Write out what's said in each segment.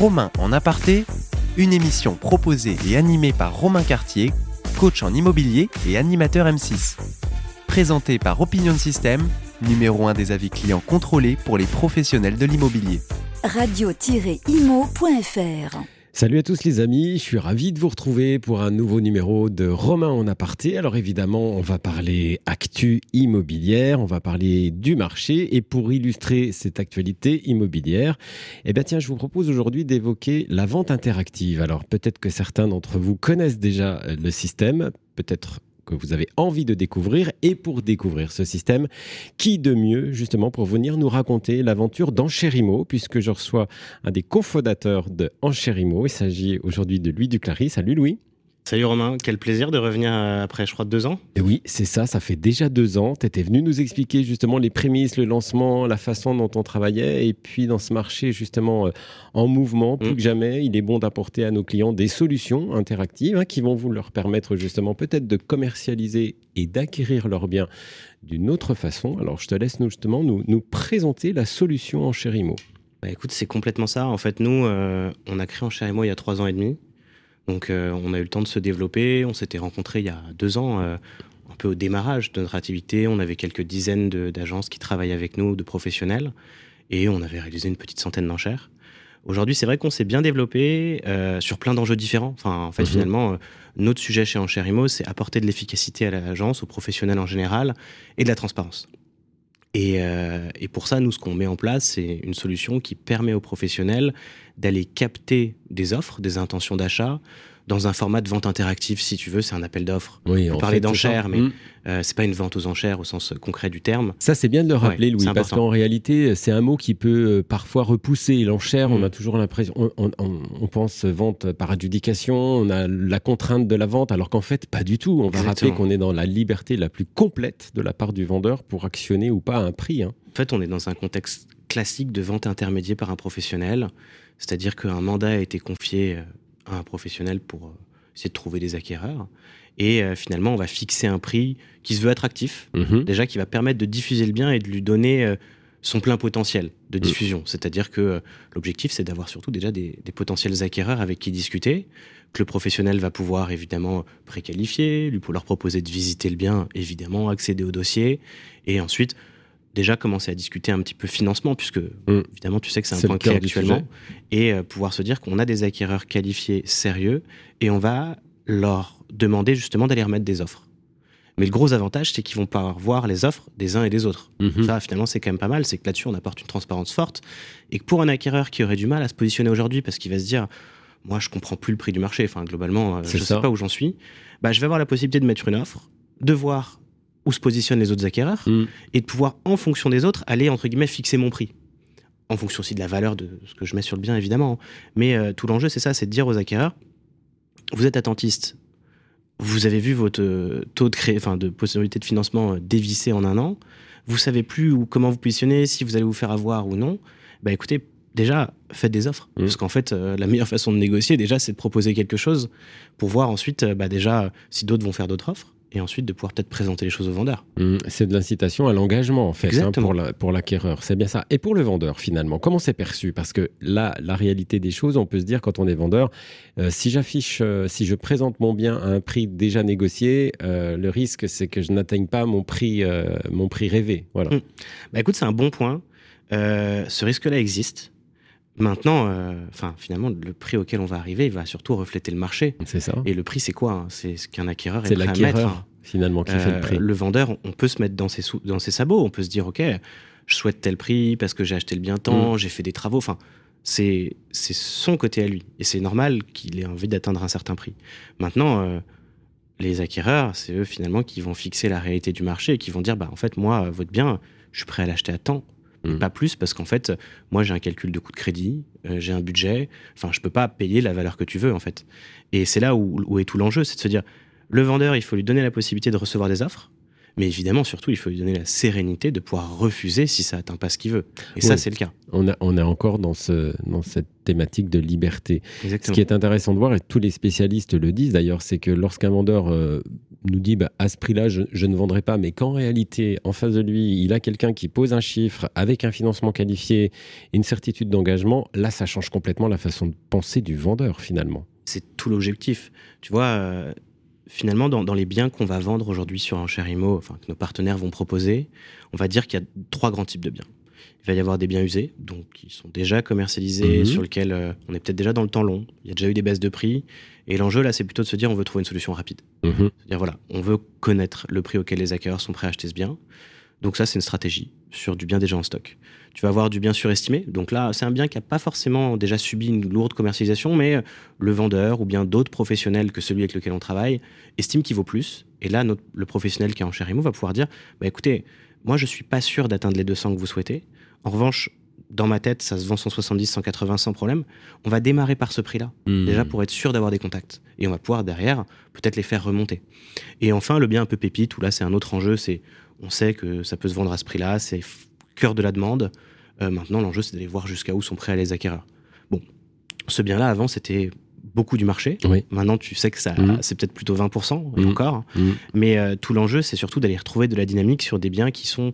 Romain en aparté, une émission proposée et animée par Romain Cartier, coach en immobilier et animateur M6. Présentée par Opinion System, numéro 1 des avis clients contrôlés pour les professionnels de l'immobilier. Radio-imo.fr Salut à tous les amis, je suis ravi de vous retrouver pour un nouveau numéro de Romain en aparté. Alors évidemment, on va parler actu immobilière, on va parler du marché et pour illustrer cette actualité immobilière, eh bien tiens, je vous propose aujourd'hui d'évoquer la vente interactive. Alors peut-être que certains d'entre vous connaissent déjà le système, peut-être que vous avez envie de découvrir. Et pour découvrir ce système, qui de mieux justement pour venir nous raconter l'aventure d'Enchérimo, puisque je reçois un des cofondateurs de Enchérimo. Il s'agit aujourd'hui de Louis Duclary. Salut Louis. Salut Romain, quel plaisir de revenir euh, après, je crois, deux ans. Et oui, c'est ça, ça fait déjà deux ans. Tu étais venu nous expliquer justement les prémices, le lancement, la façon dont on travaillait. Et puis dans ce marché justement euh, en mouvement, plus mm. que jamais, il est bon d'apporter à nos clients des solutions interactives hein, qui vont vous leur permettre justement peut-être de commercialiser et d'acquérir leurs biens d'une autre façon. Alors je te laisse nous, justement nous, nous présenter la solution en Chérimo. Bah, écoute, c'est complètement ça. En fait, nous, euh, on a créé en Chérimo il y a trois ans et demi. Donc euh, on a eu le temps de se développer. On s'était rencontrés il y a deux ans, euh, un peu au démarrage de notre activité. On avait quelques dizaines d'agences qui travaillaient avec nous, de professionnels, et on avait réalisé une petite centaine d'enchères. Aujourd'hui, c'est vrai qu'on s'est bien développé euh, sur plein d'enjeux différents. Enfin, en fait, mhm. finalement, notre sujet chez Enchères Imo, c'est apporter de l'efficacité à l'agence, aux professionnels en général, et de la transparence. Et, et, pour ça, nous, ce qu'on met en place, c'est une solution qui permet aux professionnels d'aller capter des offres, des intentions d'achat, dans un format de vente interactive, si tu veux, c'est un appel d'offres. Oui, on parlait d'enchères, mais mmh. euh, c'est pas une vente aux enchères au sens concret du terme. Ça, c'est bien de le rappeler, Louis, parce qu'en réalité, c'est un mot qui peut euh, parfois repousser. L'enchère, on mmh. a toujours l'impression, on, pense vente par adjudication, on a la contrainte de la vente, alors qu'en fait, pas du tout. On va rappeler qu'on est dans la liberté la plus complète de la part du vendeur pour actionner ou pas un prix. Hein. En fait, on est dans un contexte classique de vente intermédiaire par un professionnel. C'est-à-dire qu'un mandat a été confié euh, à un professionnel pour euh, essayer de trouver des acquéreurs. Et euh, finalement, on va fixer un prix qui se veut attractif, mhm. déjà qui va permettre de diffuser le bien et de lui donner son plein potentiel de mhm. diffusion. C'est-à-dire que l'objectif, c'est d'avoir surtout déjà des, potentiels acquéreurs avec qui discuter, que le professionnel va pouvoir évidemment préqualifier, lui pour leur proposer de visiter le bien, évidemment, accéder au dossier, et ensuite déjà commencer à discuter un petit peu financement, puisque mm. évidemment tu sais que c'est un point clé actuellement, et euh, pouvoir se dire qu'on a des acquéreurs qualifiés sérieux, et on va leur demander justement d'aller remettre des offres. Mais le gros avantage, c'est qu'ils vont pouvoir voir les offres des uns et des autres. Mm-hmm. Ça, finalement, c'est quand même pas mal. C'est que là-dessus, on apporte une transparence forte. Et que pour un acquéreur qui aurait du mal à se positionner aujourd'hui parce qu'il va se dire, moi, je comprends plus le prix du marché. Enfin, globalement, euh, je ne sais pas où j'en suis. Bah, je vais avoir la possibilité de mettre une offre, de voir où se positionnent les autres acquéreurs mm. et de pouvoir, en fonction des autres, aller, entre guillemets, fixer mon prix. En fonction aussi de la valeur de ce que je mets sur le bien, évidemment. Mais euh, tout l'enjeu, c'est ça, c'est de dire aux acquéreurs, vous êtes attentiste, vous avez vu votre euh, taux de, cré... enfin, de possibilité de financement euh, dévisser en un an, vous savez plus où, comment vous positionner, si vous allez vous faire avoir ou non, bah écoutez, déjà, faites des offres. Mm. Parce qu'en fait, la meilleure façon de négocier, déjà, c'est de proposer quelque chose pour voir ensuite, bah, déjà, si d'autres vont faire d'autres offres et ensuite de pouvoir peut-être présenter les choses au vendeur. Mmh, c'est de l'incitation à l'engagement, en fait, hein, pour, l'acquéreur. c'est bien ça. Et pour le vendeur, finalement, comment c'est perçu? Parce que là, la réalité des choses, on peut se dire, quand on est vendeur, euh, si j'affiche, euh, si je présente mon bien à un prix déjà négocié, euh, le risque, c'est que je n'atteigne pas mon prix, mon prix rêvé. Voilà. Mmh. Bah, écoute, c'est un bon point. ce risque-là existe. Maintenant, enfin, finalement, le prix auquel on va arriver, il va surtout refléter le marché. C'est ça. Et le prix, c'est quoi hein? C'est ce qu'un acquéreur est, prêt à mettre. finalement qui fait le prix. Le vendeur, on peut se mettre dans ses, dans ses sabots. On peut se dire, ok, je souhaite tel prix parce que j'ai acheté le bien temps, mm. j'ai fait des travaux. Enfin, c'est son côté à lui. Et c'est normal qu'il ait envie d'atteindre un certain prix. Maintenant, les acquéreurs, c'est eux finalement qui vont fixer la réalité du marché et qui vont dire, bah en fait, moi, votre bien, je suis prêt à l'acheter à temps Mm. Pas plus parce qu'en fait, moi j'ai un calcul de coût de crédit, euh, j'ai un budget, enfin je peux pas payer la valeur que tu veux en fait. Et c'est là où, où, est tout l'enjeu, c'est de se dire, le vendeur, il faut lui donner la possibilité de recevoir des offres, mais évidemment, surtout, il faut lui donner la sérénité de pouvoir refuser si ça atteint pas ce qu'il veut. Et ça, c'est le cas. On, a, on encore dans, ce, dans cette thématique de liberté. Ce qui est intéressant de voir, et tous les spécialistes le disent d'ailleurs, c'est que lorsqu'un vendeur euh, nous dit bah, à ce prix-là, je, ne vendrai pas, mais qu'en réalité, en face de lui, il a quelqu'un qui pose un chiffre avec un financement qualifié une certitude d'engagement, là, ça change complètement la façon de penser du vendeur finalement. C'est tout l'objectif. Tu vois, euh, finalement, dans, les biens qu'on va vendre aujourd'hui sur un cher IMO, enfin, que nos partenaires vont proposer, on va dire qu'il y a trois grands types de biens. Il va y avoir des biens usés, donc qui sont déjà commercialisés, mhm. sur lesquels euh, on est peut-être déjà dans le temps long. Il y a déjà eu des baisses de prix. Et l'enjeu, là, c'est plutôt de se dire on veut trouver une solution rapide. Mhm. C'est-à-dire, voilà, on veut connaître le prix auquel les acquéreurs sont prêts à acheter ce bien. Donc, ça, c'est une stratégie sur du bien déjà en stock. Tu vas avoir du bien surestimé. Donc là, c'est un bien qui n'a pas forcément déjà subi une lourde commercialisation, mais euh, le vendeur ou bien d'autres professionnels que celui avec lequel on travaille estiment qu'il vaut plus. Et là, notre, le professionnel qui est en Cherimo va pouvoir dire bah, écoutez, moi, je ne suis pas sûr d'atteindre les 200 que vous souhaitez. En revanche, dans ma tête, ça se vend 170, 180 sans problème. On va démarrer par ce prix-là, hmm. déjà pour être sûr d'avoir des contacts. Et on va pouvoir derrière peut-être les faire remonter. Et enfin, le bien un peu pépite, où là c'est un autre enjeu, c'est on sait que ça peut se vendre à ce prix-là, c'est cœur de la demande. Euh, maintenant, l'enjeu c'est d'aller voir jusqu'à où sont prêts à les acquéreurs. Bon, ce bien-là avant c'était beaucoup du marché. Maintenant, tu sais que ça, hmm. c'est peut-être plutôt 20% et hmm. encore. Mais euh, tout l'enjeu, c'est surtout d'aller retrouver de la dynamique sur des biens qui sont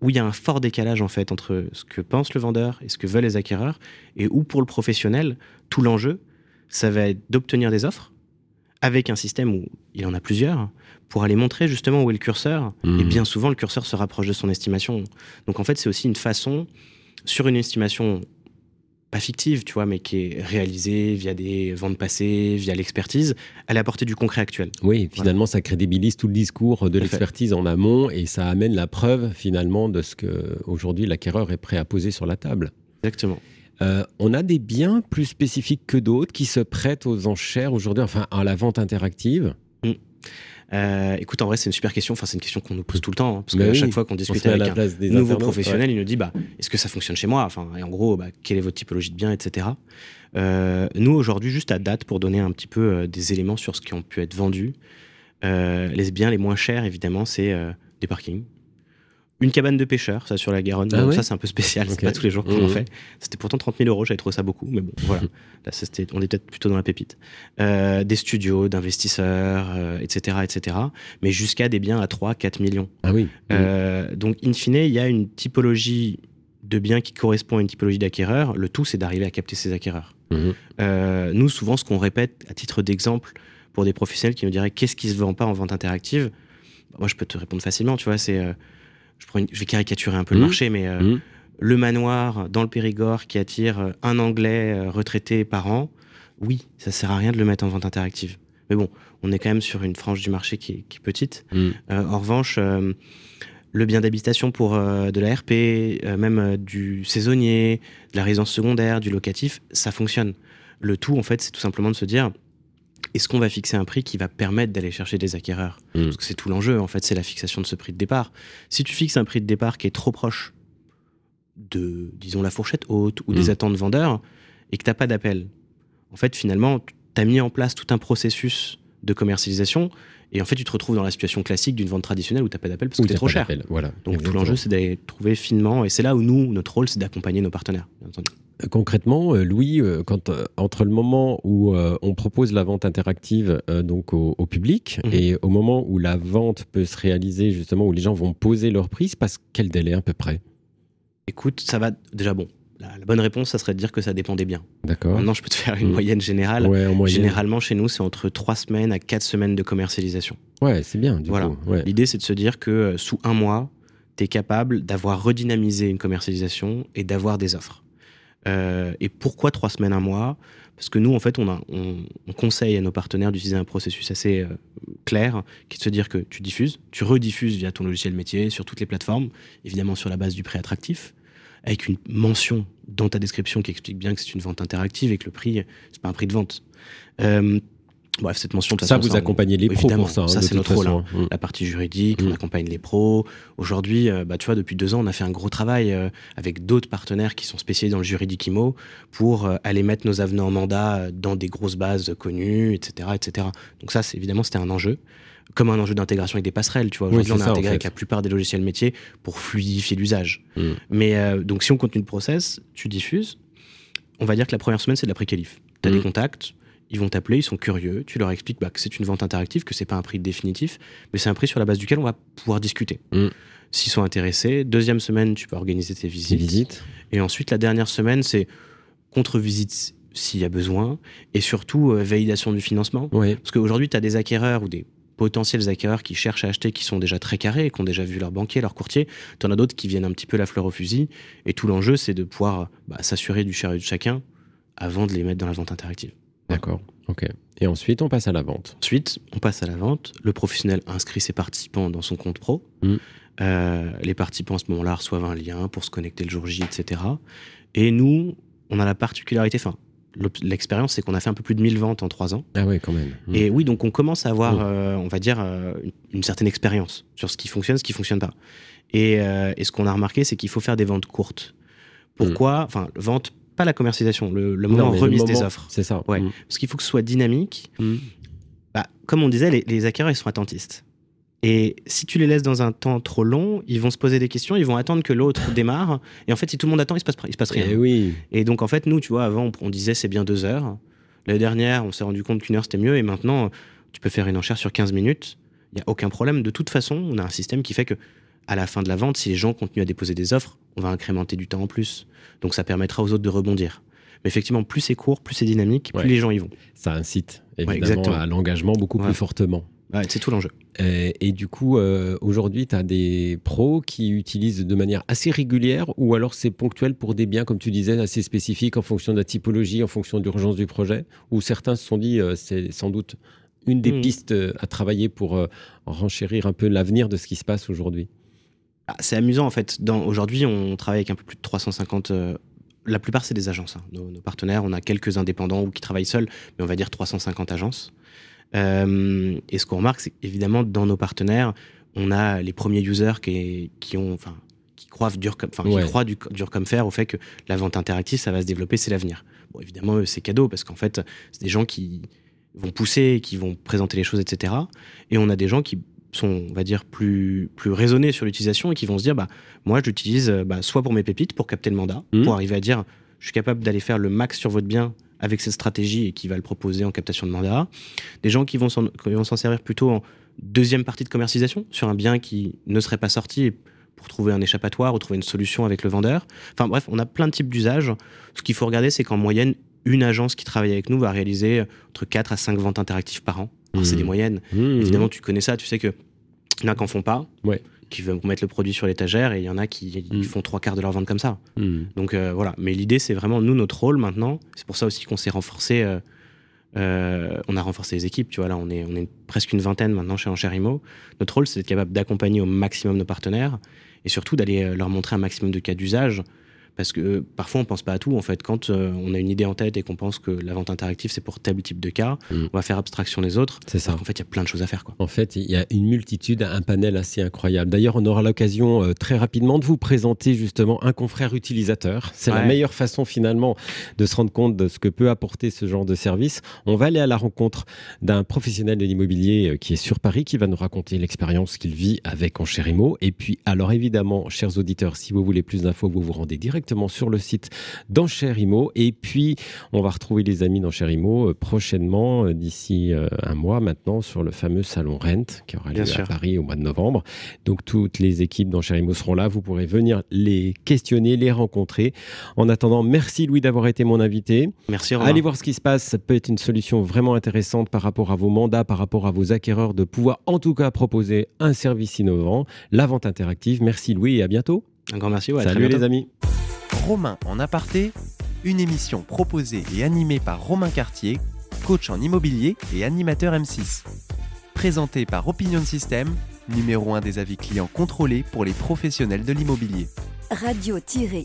où il y a un fort décalage en fait entre ce que pense le vendeur et ce que veulent les acquéreurs, et où pour le professionnel, tout l'enjeu, ça va être d'obtenir des offres avec un système où il en a plusieurs pour aller montrer justement où est le curseur. Et mmh. bien souvent, le curseur se rapproche de son estimation. Donc en fait, c'est aussi une façon, sur une estimation pas fictive, tu vois, mais qui est réalisée via des ventes passées, via l'expertise, elle apporter du concret actuel. Oui, finalement, ça crédibilise tout le discours de l'expertise en amont et ça amène la preuve finalement de ce que aujourd'hui l'acquéreur est prêt à poser sur la table. Exactement. Euh, on a des biens plus spécifiques que d'autres qui se prêtent aux enchères aujourd'hui, enfin à la vente interactive. Mmh. Euh, écoute, en vrai, c'est une super question. Enfin, c'est une question qu'on nous pose tout le temps, hein, parce qu'à chaque fois qu'on discute avec un nouveau professionnel, il nous dit, bah, est-ce que ça fonctionne chez moi? Enfin, et en gros, bah, quelle est votre typologie de bien, etc. Euh, nous, aujourd'hui, juste à date, pour donner un petit peu euh, des éléments sur ce qui ont pu être vendus, les biens les moins chers, évidemment, c'est des parkings une cabane de pêcheur, ça sur la Garonne. Ah ça, c'est un peu spécial. C'est pas tous les jours qu'on en mmh. fait. C'était pourtant 30 000 euros. J'avais trouvé ça beaucoup. Mais bon, voilà. Là, on est peut-être plutôt dans la pépite. Euh, des studios d'investisseurs, etc., euh, etc. Mais jusqu'à des biens à 3, 4 millions. Ah oui. Euh, donc, in fine, il y a une typologie de biens qui correspond à une typologie d'acquéreurs. Le tout, c'est d'arriver à capter ces acquéreurs. Mmh. nous, souvent, ce qu'on répète à titre d'exemple pour des professionnels qui nous diraient qu'est-ce qui se vend pas en vente interactive, moi, je peux te répondre facilement. Tu vois, c'est je, vais caricaturer un peu le mmh. marché, mais euh, mmh. le manoir dans le Périgord qui attire euh, un Anglais euh, retraité par an, oui, ça sert à rien de le mettre en vente interactive. Mais bon, on est quand même sur une frange du marché qui est, petite. Mmh. en revanche, le bien d'habitation pour de la RP, même du saisonnier, de la résidence secondaire, du locatif, ça fonctionne. Le tout, en fait, c'est tout simplement de se dire, est-ce qu'on va fixer un prix qui va permettre d'aller chercher des acquéreurs mm. Parce que c'est tout l'enjeu, en fait, c'est la fixation de ce prix de départ. Si tu fixes un prix de départ qui est trop proche de, disons, la fourchette haute ou des mm. attentes vendeurs, et que tu n'as pas d'appel, en fait, finalement, tu as mis en place tout un processus de commercialisation, et en fait, tu te retrouves dans la situation classique d'une vente traditionnelle où tu n'as pas d'appel parce que c'est trop cher. Voilà, Donc tout l'enjeu, c'est d'aller trouver finement, et c'est là où nous, notre rôle, c'est d'accompagner nos partenaires. Bien entendu concrètement, euh, Louis, euh, quand, euh, entre le moment où on propose la vente interactive donc au, public mhm. et au moment où la vente peut se réaliser, justement, où les gens vont poser leur prix, se passe quel délai à peu près? Écoute, ça va déjà bon. La, bonne réponse, ça serait de dire que ça dépendait bien. D'accord. Maintenant, je peux te faire une mhm. moyenne générale. Généralement, chez nous, c'est entre 3 semaines à 4 semaines de commercialisation. Ouais, c'est bien. Du voilà. L'idée, c'est de se dire que sous un mois, tu es capable d'avoir redynamisé une commercialisation et d'avoir des offres. Euh, et pourquoi trois semaines, un mois? Parce que nous, en fait, on, a, on, conseille à nos partenaires d'utiliser un processus assez euh, clair, qui est de se dire que tu diffuses, tu rediffuses via ton logiciel métier sur toutes les plateformes, évidemment sur la base du prix attractif, avec une mention dans ta description qui explique bien que c'est une vente interactive et que le prix, c'est pas un prix de vente. Euh, Bref, cette mention. De ça, vous accompagnez les pros pour ça. Hein, ça, c'est notre rôle. Hein. Mm. La partie juridique, on mm. accompagne les pros. Aujourd'hui, euh, bah, tu vois, depuis deux ans, on a fait un gros travail euh, avec d'autres partenaires qui sont spécialisés dans le juridique IMO pour euh, aller mettre nos avenants en mandat dans des grosses bases connues, etc., etc. Donc ça, évidemment, c'était un enjeu comme un enjeu d'intégration avec des passerelles. Tu vois, aujourd'hui, on a intégré avec la plupart des logiciels métiers pour fluidifier l'usage. Mm. Mais donc, si on continue le process, tu diffuses. On va dire que la première semaine, c'est de la pré-qualif. Tu as des contacts, ils vont t'appeler, ils sont curieux, tu leur expliques bah, que c'est une vente interactive, que c'est pas un prix définitif, mais c'est un prix sur la base duquel on va pouvoir discuter. Mm. S'ils sont intéressés, deuxième semaine, tu peux organiser tes visites. visites. Et ensuite, la dernière semaine, c'est contre-visite s'il y a besoin, et surtout euh, validation du financement. Oui. Parce qu'aujourd'hui, tu as des acquéreurs ou des potentiels acquéreurs qui cherchent à acheter, qui sont déjà très carrés, qui ont déjà vu leur banquier, leur courtier. Tu en as d'autres qui viennent un petit peu la fleur au fusil. Et tout l'enjeu, c'est de pouvoir bah, s'assurer du chariot de chacun avant de les mettre dans la vente interactive. D'accord. Ok. Et ensuite, on passe à la vente. Ensuite, on passe à la vente. Le professionnel inscrit ses participants dans son compte pro. Mm. Euh, les participants, à ce moment-là, reçoivent un lien pour se connecter le jour J, etc. Et nous, on a la particularité, enfin, l'expérience, c'est qu'on a fait un peu plus de 1000 ventes en trois ans. Ah oui, quand même. Mm. Et oui, donc on commence à avoir, Mm. euh, on va dire, euh, une, une certaine expérience sur ce qui fonctionne, ce qui fonctionne pas. Et, euh, et ce qu'on a remarqué, c'est qu'il faut faire des ventes courtes. Pourquoi? Enfin, vente, pas la commercialisation, le, le moment Non, le remise des offres. C'est ça. Ouais. Parce qu'il faut que ce soit dynamique. Bah, comme on disait, les, les acquéreurs, ils sont attentistes. Et si tu les laisses dans un temps trop long, ils vont se poser des questions, ils vont attendre que l'autre démarre. Et en fait, si tout le monde attend, il se passe, il se passe rien. Eh oui. Et donc, en fait, nous, tu vois, avant, on, on disait c'est bien deux heures. L'année dernière, on s'est rendu compte qu'une heure, c'était mieux. Et maintenant, tu peux faire une enchère sur 15 minutes. Il n'y a aucun problème. De toute façon, on a un système qui fait que, à la fin de la vente, si les gens continuent à déposer des offres, on va incrémenter du temps en plus. Donc, ça permettra aux autres de rebondir. Mais effectivement, plus c'est court, plus c'est dynamique, plus Ouais. les gens y vont. Ça incite évidemment à l'engagement beaucoup Ouais. plus fortement. Ouais, c'est tout l'enjeu. Et, et du coup, euh, aujourd'hui, tu as des pros qui utilisent de manière assez régulière ou alors c'est ponctuel pour des biens, comme tu disais, assez spécifiques en fonction de la typologie, en fonction de l'urgence du projet Ou certains se sont dit, euh, c'est sans doute une des Mhm. pistes euh, à travailler pour euh, renchérir un peu l'avenir de ce qui se passe aujourd'hui? Ah, c'est amusant en fait. Aujourd'hui, on travaille avec un peu plus de 350. euh, la plupart, c'est des agences. hein. Nos, nos partenaires, on a quelques indépendants ou qui travaillent seuls, mais on va dire 350 agences. Euh, et ce qu'on remarque, c'est qu'évidemment, dans nos partenaires, on a les premiers users qui, qui ont, enfin, qui croient dur comme, enfin, Ouais. qui croient du- dur comme fer au fait que la vente interactive, ça va se développer, c'est l'avenir. Bon, évidemment, eux, c'est cadeau parce qu'en fait, c'est des gens qui vont pousser, qui vont présenter les choses, etc. Et on a des gens qui sont, on va dire, plus, plus raisonnés sur l'utilisation et qui vont se dire, bah, moi, je l'utilise euh, bah, soit pour mes pépites, pour capter le mandat, Mhm. pour arriver à dire, je suis capable d'aller faire le max sur votre bien avec cette stratégie et qui va le proposer en captation de mandat. Des gens qui vont s'en servir plutôt en deuxième partie de commercialisation sur un bien qui ne serait pas sorti pour trouver un échappatoire ou trouver une solution avec le vendeur. Enfin bref, on a plein de types d'usages. Ce qu'il faut regarder, c'est qu'en moyenne, une agence qui travaille avec nous va réaliser entre 4 à 5 ventes interactives par an. C'est des moyennes. Mhm. Évidemment, tu connais ça, tu sais que il y en a qui en font pas, Ouais. qui vont mettre le produit sur l'étagère, et il y en a qui Mm. font trois quarts de leur vente comme ça. Mhm. Donc euh, voilà. Mais l'idée, c'est vraiment nous notre rôle maintenant. C'est pour ça aussi qu'on s'est renforcé. euh, euh, on a renforcé les équipes. Tu vois là, on est on est presque une vingtaine maintenant chez Enchérimo. Notre rôle, c'est d'être capable d'accompagner au maximum nos partenaires et surtout d'aller leur montrer un maximum de cas d'usage. Parce que euh, parfois on pense pas à tout en fait. Quand euh, on a une idée en tête et qu'on pense que la vente interactive c'est pour tel type de cas, Mm. on va faire abstraction des autres. C'est ça. Qu'en fait, il y a plein de choses à faire quoi. En fait, il y a une multitude, un panel assez incroyable. D'ailleurs, on aura l'occasion euh, très rapidement de vous présenter justement un confrère utilisateur. C'est la meilleure façon finalement de se rendre compte de ce que peut apporter ce genre de service. On va aller à la rencontre d'un professionnel de l'immobilier euh, qui est sur Paris, qui va nous raconter l'expérience qu'il vit avec Enchérimo. Et puis, alors évidemment, chers auditeurs, si vous voulez plus d'infos, vous vous rendez directement sur le site d'Enchérimo. Et puis, on va retrouver les amis d'Enchérimo euh, prochainement, euh, d'ici euh, un mois maintenant, sur le fameux salon Rent qui aura lieu Bien sûr. à Paris au mois de novembre. Donc, toutes les équipes d'Enchérimo seront là. Vous pourrez venir les questionner, les rencontrer. En attendant, merci Louis d'avoir été mon invité. Merci. Romain. Allez voir ce qui se passe, ça peut être une solution vraiment intéressante par rapport à vos mandats, par rapport à vos acquéreurs, de pouvoir en tout cas proposer un service innovant, la vente interactive. Merci Louis et à bientôt. Un grand merci. Ouais, Salut les amis. Romain en aparté, une émission proposée et animée par Romain Cartier, coach en immobilier et animateur M6. Présentée par Opinion System, numéro 1 des avis clients contrôlés pour les professionnels de l'immobilier. radio-imo.fr